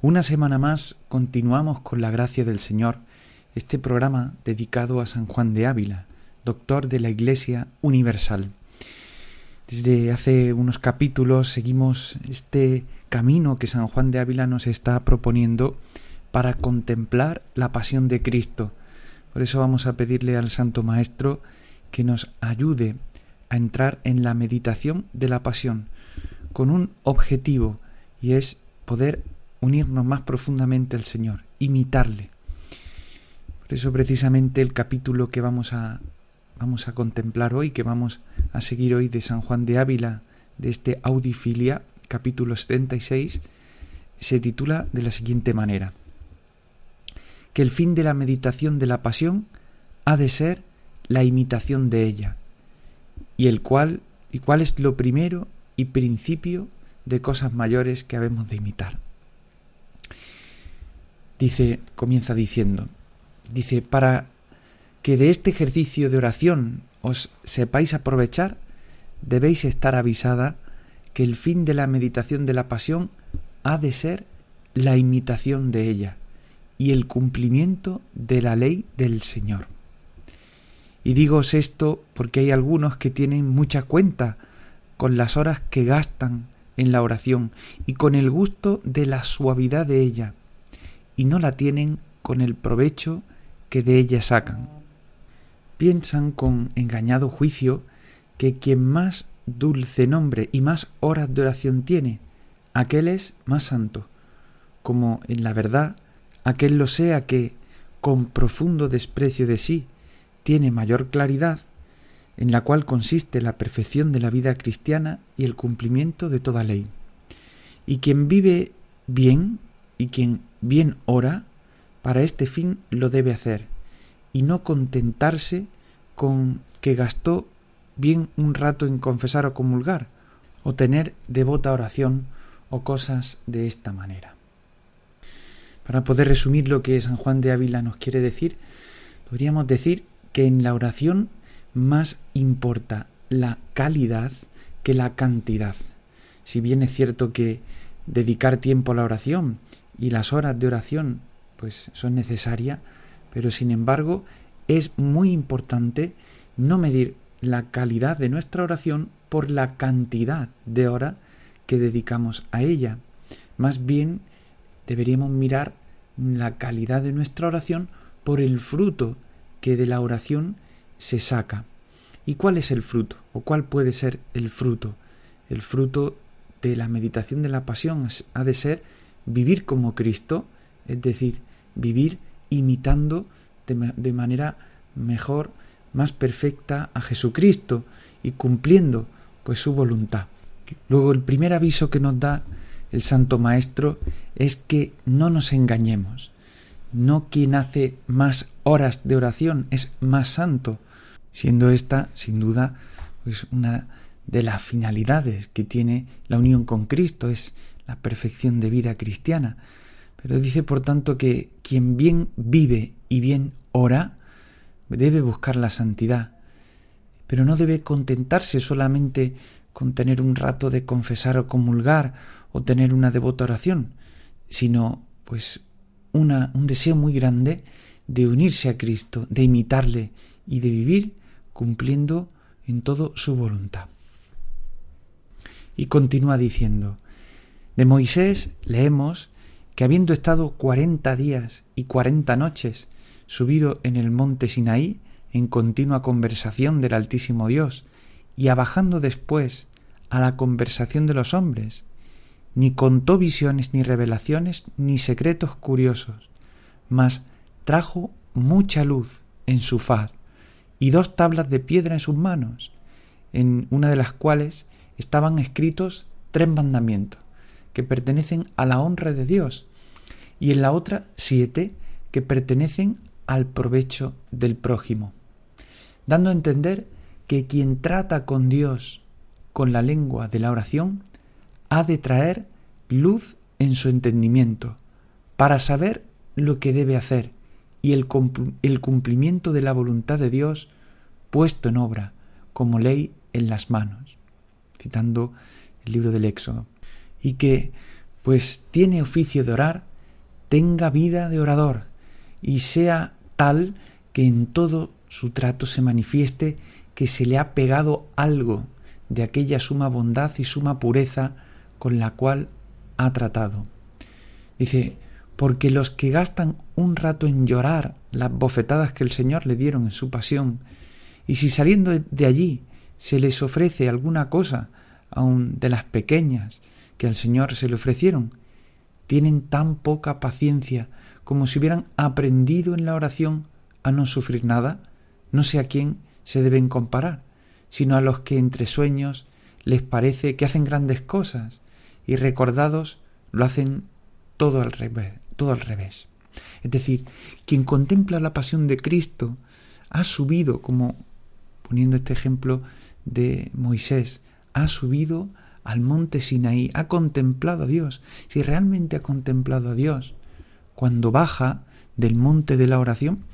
Una semana más continuamos con la gracia del Señor este programa dedicado a San Juan de Ávila, doctor de la Iglesia Universal. Desde hace unos capítulos seguimos este camino que San Juan de Ávila nos está proponiendo para contemplar la pasión de Cristo. Por eso vamos a pedirle al Santo Maestro que nos ayude a entrar en la meditación de la pasión con un objetivo y es poder unirnos más profundamente al Señor, imitarle. Por eso precisamente el capítulo que vamos a vamos a contemplar hoy, que vamos a seguir hoy de San Juan de Ávila, de este Audifilia, capítulo 76, se titula de la siguiente manera: que el fin de la meditación de la pasión ha de ser la imitación de ella, y el cual y cuál es lo primero y principio de cosas mayores que habemos de imitar. Dice, comienza diciendo, dice, para que de este ejercicio de oración os sepáis aprovechar, debéis estar avisada que el fin de la meditación de la pasión ha de ser la imitación de ella y el cumplimiento de la ley del Señor. Y digoos esto porque hay algunos que tienen mucha cuenta con las horas que gastan en la oración y con el gusto de la suavidad de ella, y no la tienen con el provecho que de ella sacan. Piensan con engañado juicio que quien más dulce nombre y más horas de oración tiene, aquel es más santo, como en la verdad aquel lo sea que, con profundo desprecio de sí, tiene mayor claridad en la cual consiste la perfección de la vida cristiana y el cumplimiento de toda ley. Y quien vive bien y quien bien ora, para este fin lo debe hacer, y no contentarse con que gastó bien un rato en confesar o comulgar, o tener devota oración, o cosas de esta manera. Para poder resumir lo que San Juan de Ávila nos quiere decir, podríamos decir que en la oración más importa la calidad que la cantidad. Si bien es cierto que dedicar tiempo a la oración y las horas de oración pues son necesarias, pero sin embargo es muy importante no medir la calidad de nuestra oración por la cantidad de horas que dedicamos a ella. Más bien deberíamos mirar la calidad de nuestra oración por el fruto que de la oración se saca. ¿Y cuál es el fruto? ¿O cuál puede ser el fruto? El fruto de la meditación de la pasión ha de ser vivir como Cristo, es decir, vivir imitando de, manera mejor, más perfecta a Jesucristo y cumpliendo pues su voluntad. Luego el primer aviso que nos da el Santo Maestro es que no nos engañemos. No quien hace más horas de oración es más santo, siendo esta, sin duda, pues una de las finalidades que tiene la unión con Cristo, es la perfección de vida cristiana. Pero dice, por tanto, que quien bien vive y bien ora, debe buscar la santidad, pero no debe contentarse solamente con tener un rato de confesar o comulgar o tener una devota oración, sino pues una, un deseo muy grande de unirse a Cristo, de imitarle y de vivir cumpliendo en todo su voluntad. Y continúa diciendo, de Moisés leemos que habiendo estado cuarenta días y cuarenta noches subido en el monte Sinaí en continua conversación del Altísimo Dios, y abajando después a la conversación de los hombres, ni contó visiones ni revelaciones ni secretos curiosos, mas trajo mucha luz en su faz y dos tablas de piedra en sus manos, en una de las cuales estaban escritos tres mandamientos que pertenecen a la honra de Dios y en la otra siete que pertenecen al provecho del prójimo, dando a entender que quien trata con Dios con la lengua de la oración ha de traer luz en su entendimiento para saber lo que debe hacer y el, cumplimiento de la voluntad de Dios puesto en obra como ley en las manos, citando el libro del Éxodo, y que, pues tiene oficio de orar, tenga vida de orador y sea tal que en todo su trato se manifieste que se le ha pegado algo de aquella suma bondad y suma pureza con la cual ha tratado. Dice, porque los que gastan un rato en llorar las bofetadas que el Señor le dieron en su pasión, y si saliendo de allí se les ofrece alguna cosa, aun de las pequeñas que al Señor se le ofrecieron, tienen tan poca paciencia como si hubieran aprendido en la oración a no sufrir nada, no sé a quién se deben comparar, sino a los que entre sueños les parece que hacen grandes cosas y recordados lo hacen todo al revés, todo al revés. Es decir, quien contempla la pasión de Cristo ha subido, como poniendo este ejemplo de Moisés, ha subido al monte Sinaí, ha contemplado a Dios. Si realmente ha contemplado a Dios, cuando baja del monte de la oración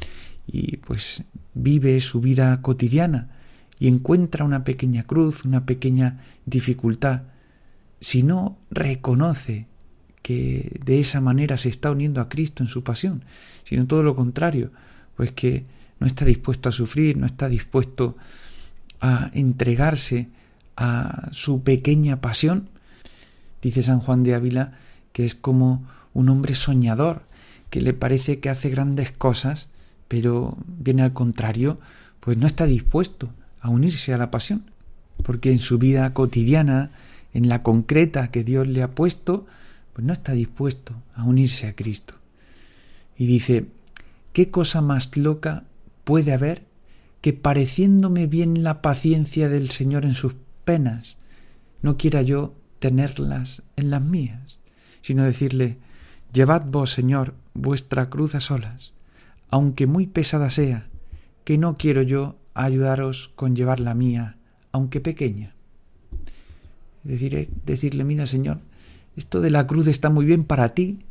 y pues vive su vida cotidiana y encuentra una pequeña cruz, una pequeña dificultad, si no reconoce que de esa manera se está uniendo a Cristo en su pasión, sino todo lo contrario, pues que no está dispuesto a sufrir, no está dispuesto a entregarse a su pequeña pasión. Dice San Juan de Ávila que es como un hombre soñador, que le parece que hace grandes cosas, pero viene al contrario, pues no está dispuesto a unirse a la pasión, porque en su vida cotidiana, en la concreta que Dios le ha puesto, pues no está dispuesto a unirse a Cristo. Y dice, ¿qué cosa más loca puede haber que pareciéndome bien la paciencia del Señor en sus penas, no quiera yo tenerlas en las mías, sino decirle, Llevad vos, Señor, vuestra cruz a solas, aunque muy pesada sea, que no quiero yo ayudaros con llevar la mía, aunque pequeña. Decirle, mira, Señor, esto de la cruz está muy bien para ti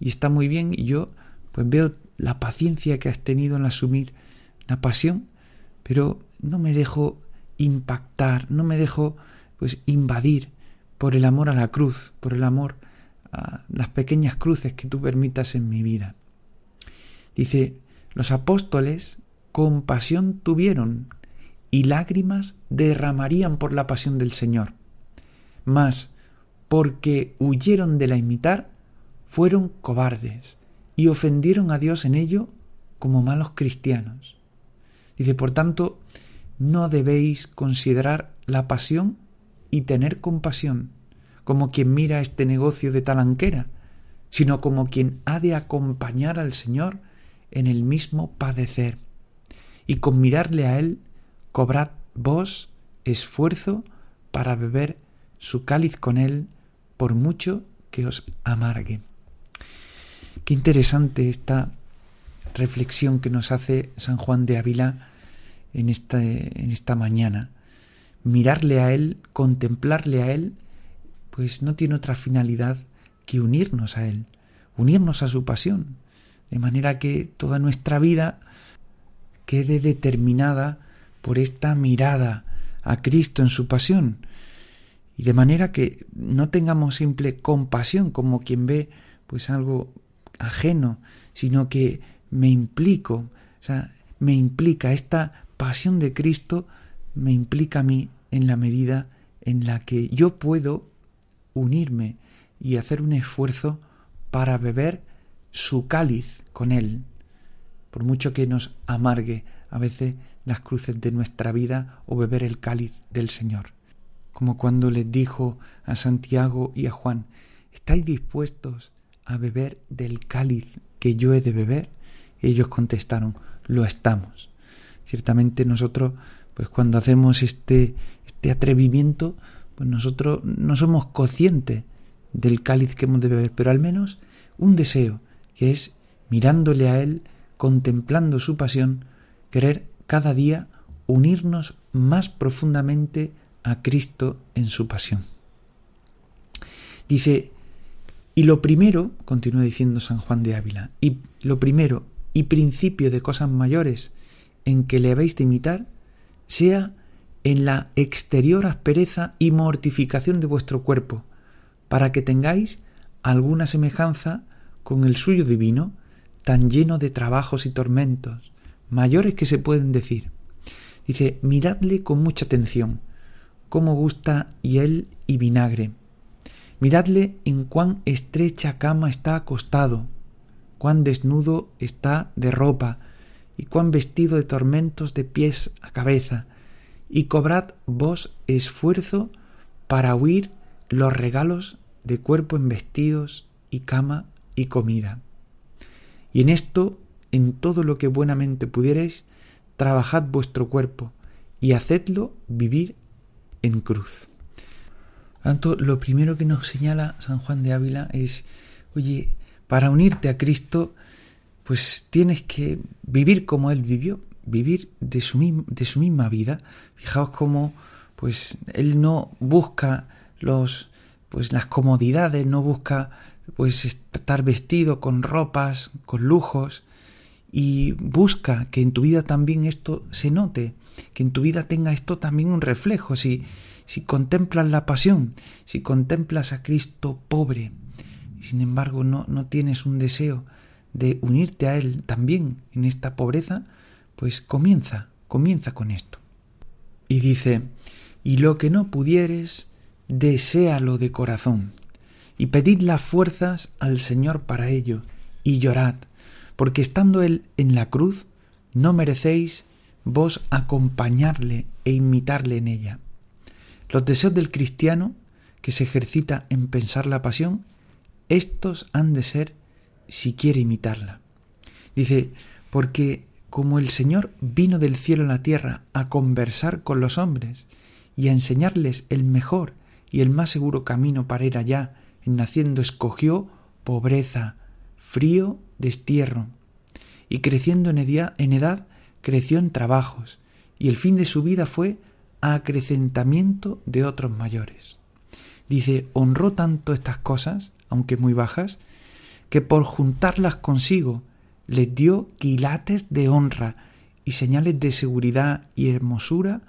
y está muy bien y yo pues veo la paciencia que has tenido en asumir la pasión, pero no me dejo impactar, no me dejo pues invadir por el amor a la cruz, por el amor a las pequeñas cruces que tú permitas en mi vida. Dice, los apóstoles compasión tuvieron y lágrimas derramarían por la pasión del Señor. Mas, porque huyeron de la imitar, fueron cobardes y ofendieron a Dios en ello como malos cristianos. Dice, por tanto, no debéis considerar la pasión y tener compasión como quien mira este negocio de talanquera, sino como quien ha de acompañar al Señor en el mismo padecer. Y con mirarle a Él, cobrad vos esfuerzo para beber su cáliz con Él, por mucho que os amargue. Qué interesante esta reflexión que nos hace San Juan de Ávila en esta, en esta mañana. Mirarle a Él, contemplarle a Él, pues no tiene otra finalidad que unirnos a Él, unirnos a su pasión, de manera que toda nuestra vida quede determinada por esta mirada a Cristo en su pasión, y de manera que no tengamos simple compasión como quien ve pues algo ajeno, sino que me implico, o sea, me implica esta pasión de Cristo me implica a mí en la medida en la que yo puedo unirme y hacer un esfuerzo para beber su cáliz con Él, por mucho que nos amargue a veces las cruces de nuestra vida o beber el cáliz del Señor. Como cuando les dijo a Santiago y a Juan, ¿estáis dispuestos a beber del cáliz que yo he de beber? Ellos contestaron, lo estamos. Ciertamente nosotros, pues cuando hacemos este, este atrevimiento, pues nosotros no somos conscientes del cáliz que hemos de beber, pero al menos un deseo que es mirándole a Él, contemplando su pasión, querer cada día unirnos más profundamente a Cristo en su pasión. Dice, y lo primero, continúa diciendo San Juan de Ávila, y lo primero y principio de cosas mayores en que le habéis de imitar, sea en la exterior aspereza y mortificación de vuestro cuerpo, para que tengáis alguna semejanza con el suyo divino, tan lleno de trabajos y tormentos, mayores que se pueden decir. Dice, miradle con mucha atención, cómo gusta hiel y vinagre. Miradle en cuán estrecha cama está acostado, cuán desnudo está de ropa, y cuán vestido de tormentos de pies a cabeza, y cobrad vos esfuerzo para huir los regalos de cuerpo en vestidos y cama y comida. Y en esto, en todo lo que buenamente pudierais, trabajad vuestro cuerpo y hacedlo vivir en cruz. Tanto, lo primero que nos señala San Juan de Ávila es, oye, para unirte a Cristo, pues tienes que vivir como Él vivió, vivir de su, de su misma vida. Fijaos cómo, pues, Él no busca los, pues, las comodidades, no busca, pues, estar vestido con ropas, con lujos, y busca que en tu vida también esto se note, que en tu vida tenga esto también un reflejo. Si, si contemplas la pasión, si contemplas a Cristo pobre, sin embargo no, no tienes un deseo de unirte a Él también en esta pobreza, pues comienza, comienza con esto. Y dice, y lo que no pudieres, deséalo de corazón, y pedid las fuerzas al Señor para ello, y llorad, porque estando Él en la cruz, no merecéis vos acompañarle e imitarle en ella. Los deseos del cristiano, que se ejercita en pensar la pasión, estos han de ser si quiere imitarla. Dice, porque como el Señor vino del cielo a la tierra a conversar con los hombres y a enseñarles el mejor y el más seguro camino para ir allá, en naciendo escogió pobreza, frío, destierro, y creciendo en en edad creció en trabajos, y el fin de su vida fue acrecentamiento de otros mayores. Dice, honró tanto estas cosas, aunque muy bajas, que por juntarlas consigo les dio quilates de honra y señales de seguridad y hermosura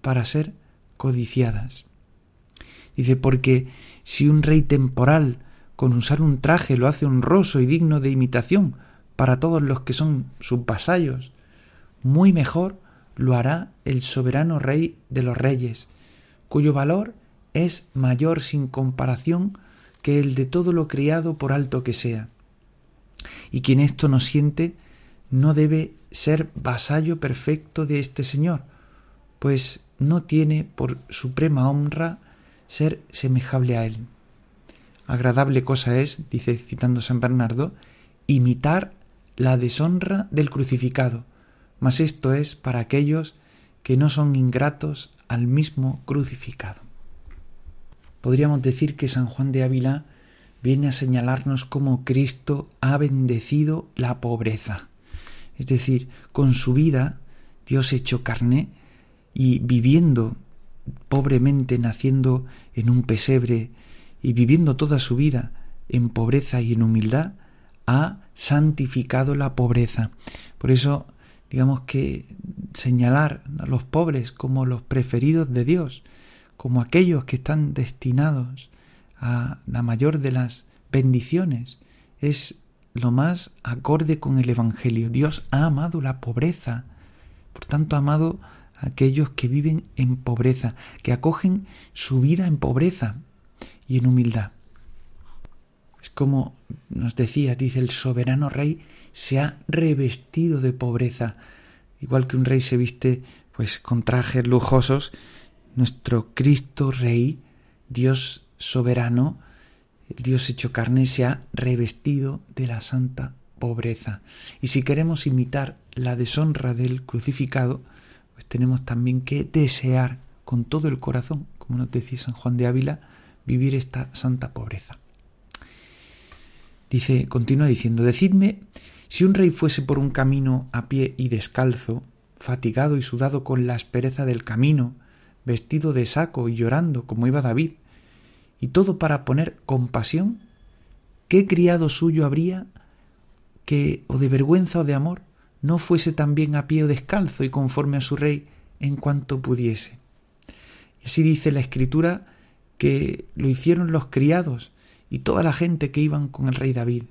para ser codiciadas. Dice, porque si un rey temporal con usar un traje lo hace honroso y digno de imitación para todos los que son sus vasallos, muy mejor lo hará el soberano rey de los reyes, cuyo valor es mayor sin comparación que el de todo lo criado por alto que sea. Y quien esto no siente no debe ser vasallo perfecto de este Señor, pues no tiene por suprema honra ser semejable a Él. Agradable cosa es, dice citando San Bernardo, imitar la deshonra del crucificado, mas esto es para aquellos que no son ingratos al mismo crucificado podríamos decir que San Juan de Ávila viene a señalarnos cómo Cristo ha bendecido la pobreza. Es decir, con su vida, Dios hecho carne y viviendo pobremente, naciendo en un pesebre y viviendo toda su vida en pobreza y en humildad, ha santificado la pobreza. Por eso, digamos que señalar a los pobres como los preferidos de Dios, como aquellos que están destinados a la mayor de las bendiciones. Es lo más acorde con el Evangelio. Dios ha amado la pobreza, por tanto ha amado a aquellos que viven en pobreza, que acogen su vida en pobreza y en humildad. Es como nos decía, dice el soberano rey, se ha revestido de pobreza, igual que un rey se viste pues con trajes lujosos, nuestro Cristo Rey, Dios soberano, el Dios hecho carne, se ha revestido de la santa pobreza. Y si queremos imitar la deshonra del crucificado, pues tenemos también que desear con todo el corazón, como nos decía San Juan de Ávila, vivir esta santa pobreza. Dice, continúa diciendo, decidme si un rey fuese por un camino a pie y descalzo, fatigado y sudado con la aspereza del camino, vestido de saco y llorando como iba David, y todo para poner compasión, ¿qué criado suyo habría que, o de vergüenza o de amor, no fuese también a pie o descalzo y conforme a su rey en cuanto pudiese? Y así dice la escritura que lo hicieron los criados y toda la gente que iban con el rey David.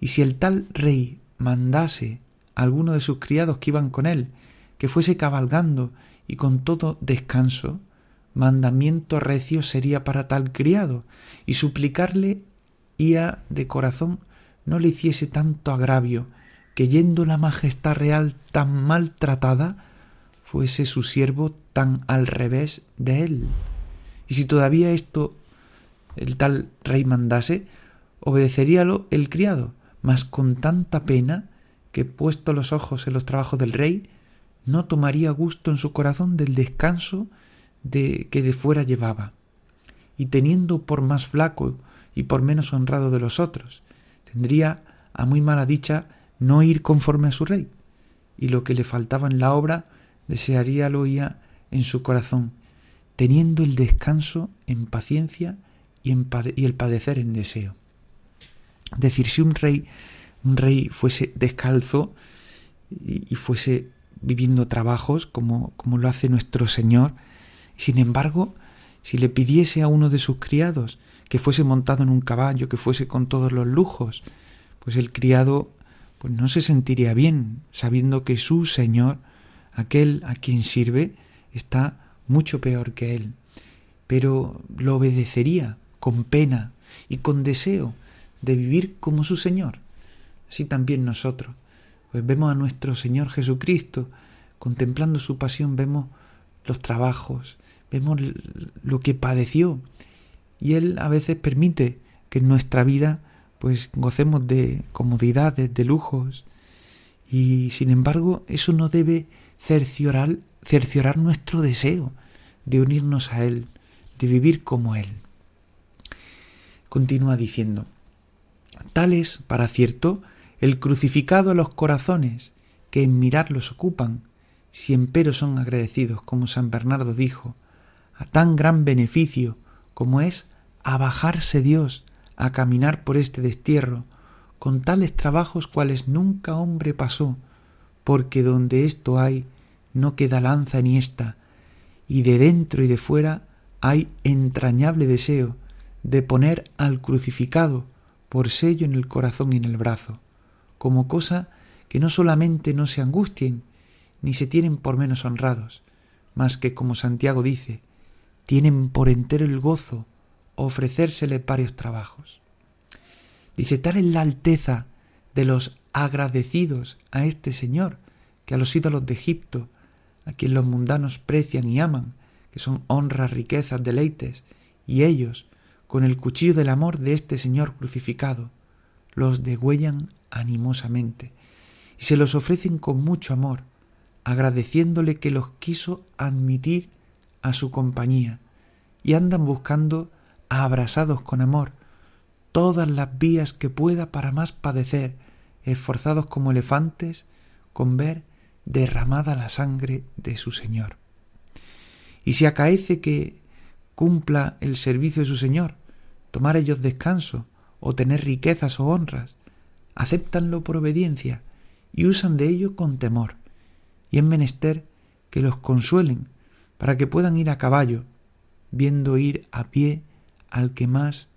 Y si el tal rey mandase a alguno de sus criados que iban con él, que fuese cabalgando y con todo descanso, mandamiento recio sería para tal criado, y suplicarle ia de corazón no le hiciese tanto agravio, que yendo la majestad real tan maltratada, fuese su siervo tan al revés de él. Y si todavía esto el tal rey mandase, obedeceríalo el criado, mas con tanta pena que puesto los ojos en los trabajos del rey, no tomaría gusto en su corazón del descanso de que de fuera llevaba, y teniendo por más flaco y por menos honrado de los otros, tendría a muy mala dicha no ir conforme a su rey, y lo que le faltaba en la obra desearía lo oía en su corazón, teniendo el descanso en paciencia y, el padecer en deseo. Decir, si un rey, un rey fuese descalzo y fuese viviendo trabajos como, como lo hace nuestro Señor, sin embargo, si le pidiese a uno de sus criados que fuese montado en un caballo, que fuese con todos los lujos, pues el criado pues no se sentiría bien, sabiendo que su Señor, aquel a quien sirve, está mucho peor que él. Pero lo obedecería con pena y con deseo de vivir como su Señor. Así también nosotros. Pues vemos a nuestro Señor Jesucristo, contemplando su pasión, vemos los trabajos, vemos lo que padeció y Él a veces permite que en nuestra vida pues gocemos de comodidades, de lujos y sin embargo eso no debe cerciorar, cerciorar nuestro deseo de unirnos a Él, de vivir como Él. Continúa diciendo, tal es, para cierto, el crucificado a los corazones que en mirarlos ocupan, si empero son agradecidos, como San Bernardo dijo, a tan gran beneficio como es abajarse Dios a caminar por este destierro, con tales trabajos cuales nunca hombre pasó, porque donde esto hay no queda lanza ni esta, y de dentro y de fuera hay entrañable deseo de poner al crucificado por sello en el corazón y en el brazo, como cosa que no solamente no se angustien, ni se tienen por menos honrados, mas que, como Santiago dice, tienen por entero el gozo ofrecérsele varios trabajos. Dice, tal es la alteza de los agradecidos a este Señor, que a los ídolos de Egipto, a quien los mundanos precian y aman, que son honras, riquezas, deleites, y ellos, con el cuchillo del amor de este Señor crucificado, los degüellan animosamente, y se los ofrecen con mucho amor, agradeciéndole que los quiso admitir a su compañía y andan buscando, abrasados con amor, todas las vías que pueda para más padecer, esforzados como elefantes, con ver derramada la sangre de su Señor. Y si acaece que cumpla el servicio de su Señor, tomar ellos descanso, o tener riquezas o honras, acéptanlo por obediencia y usan de ello con temor, y es menester que los consuelen para que puedan ir a caballo, viendo ir a pie al que más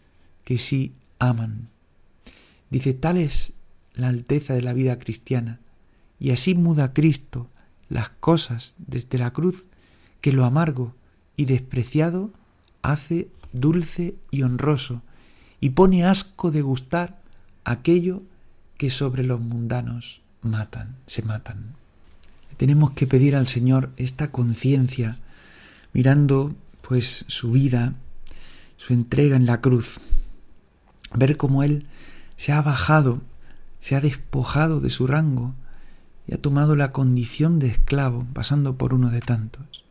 que sí aman. Dice, tal es la alteza de la vida cristiana, y así muda Cristo las cosas desde la cruz, que lo amargo y despreciado hace dulce y honroso, y pone asco de gustar aquello que sobre los mundanos matan, se matan. Tenemos que pedir al Señor esta conciencia, mirando pues su vida, su entrega en la cruz, ver cómo Él se ha bajado, se ha despojado de su rango y ha tomado la condición de esclavo, pasando por uno de tantos.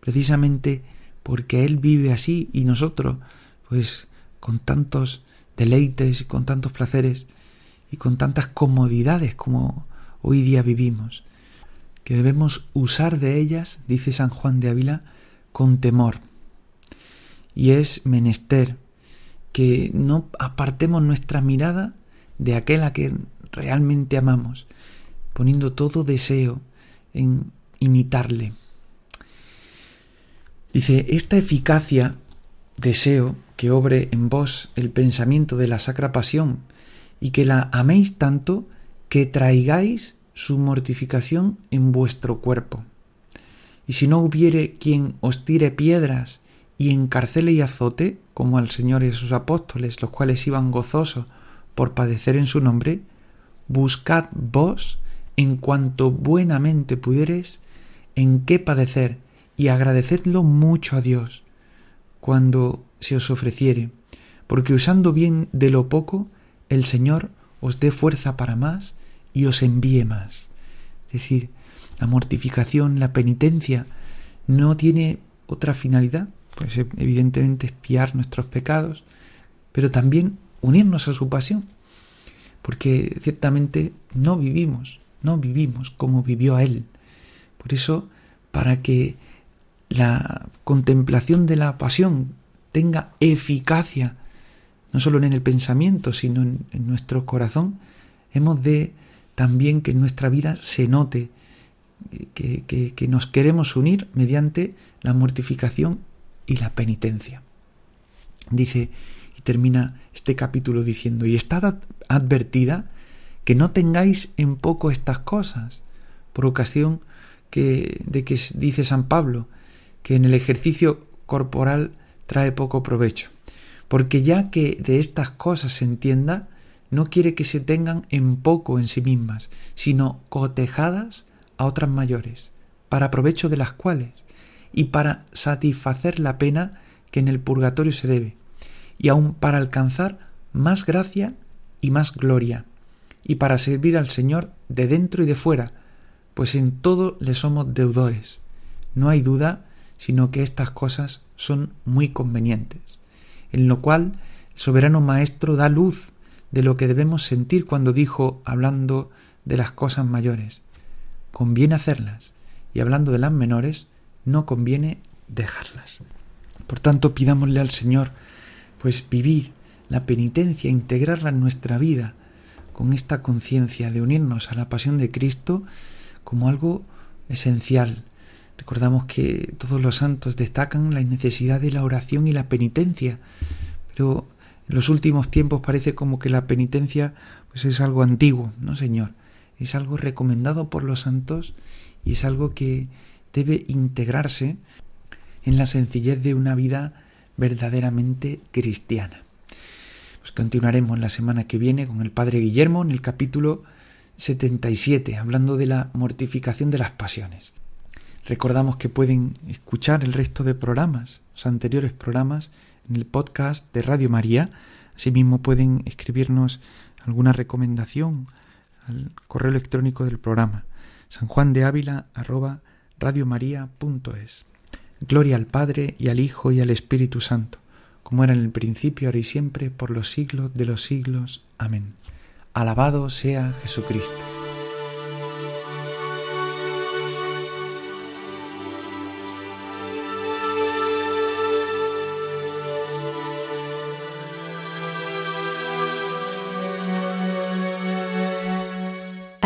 Precisamente porque Él vive así y nosotros, pues con tantos deleites y con tantos placeres y con tantas comodidades como hoy día vivimos, que debemos usar de ellas, dice San Juan de Ávila, con temor. Y es menester que no apartemos nuestra mirada de aquel a que realmente amamos, poniendo todo deseo en imitarle. Dice, esta eficacia, deseo que obre en vos el pensamiento de la sacra pasión y que la améis tanto que traigáis su mortificación en vuestro cuerpo. Y si no hubiere quien os tire piedras y encarcele y azote, como al Señor y a sus apóstoles, los cuales iban gozosos por padecer en su nombre, buscad vos, en cuanto buenamente pudiereis, en qué padecer, y agradecedlo mucho a Dios, cuando se os ofreciere, porque usando bien de lo poco, el Señor os dé fuerza para más y os envíe más. Es decir, la mortificación, la penitencia, no tiene otra finalidad, pues evidentemente espiar nuestros pecados, pero también unirnos a su pasión, porque ciertamente no vivimos, no vivimos como vivió a Él. Por eso, para que la contemplación de la pasión tenga eficacia, no solo en el pensamiento, sino en, nuestro corazón, hemos de también que en nuestra vida se note que, que, nos queremos unir mediante la mortificación y la penitencia. Dice, y termina este capítulo diciendo, y estad advertida que no tengáis en poco estas cosas, por ocasión que, de que dice San Pablo, que en el ejercicio corporal trae poco provecho, porque ya que de estas cosas se entienda, no quiere que se tengan en poco en sí mismas, sino cotejadas a otras mayores, para provecho de las cuales, y para satisfacer la pena que en el purgatorio se debe, y aun para alcanzar más gracia y más gloria, y para servir al Señor de dentro y de fuera, pues en todo le somos deudores. No hay duda, sino que estas cosas son muy convenientes, en lo cual el soberano Maestro da luz de lo que debemos sentir cuando dijo, hablando de las cosas mayores, conviene hacerlas, y hablando de las menores, no conviene dejarlas. Por tanto, pidámosle al Señor, pues vivir la penitencia, integrarla en nuestra vida, con esta conciencia de unirnos a la pasión de Cristo como algo esencial. Recordamos que todos los santos destacan la necesidad de la oración y la penitencia, pero en los últimos tiempos parece como que la penitencia pues es algo antiguo, ¿no, Señor? Es algo recomendado por los santos y es algo que debe integrarse en la sencillez de una vida verdaderamente cristiana. Pues continuaremos la semana que viene con el Padre Guillermo en el capítulo 77, hablando de la mortificación de las pasiones. Recordamos que pueden escuchar el resto de programas, los anteriores programas, en el podcast de Radio María. Asimismo pueden escribirnos alguna recomendación al correo electrónico del programa sanjuandeávila@radiomaria.es. Gloria al Padre y al Hijo y al Espíritu Santo, como era en el principio, ahora y siempre, por los siglos de los siglos. Amén. Alabado sea Jesucristo.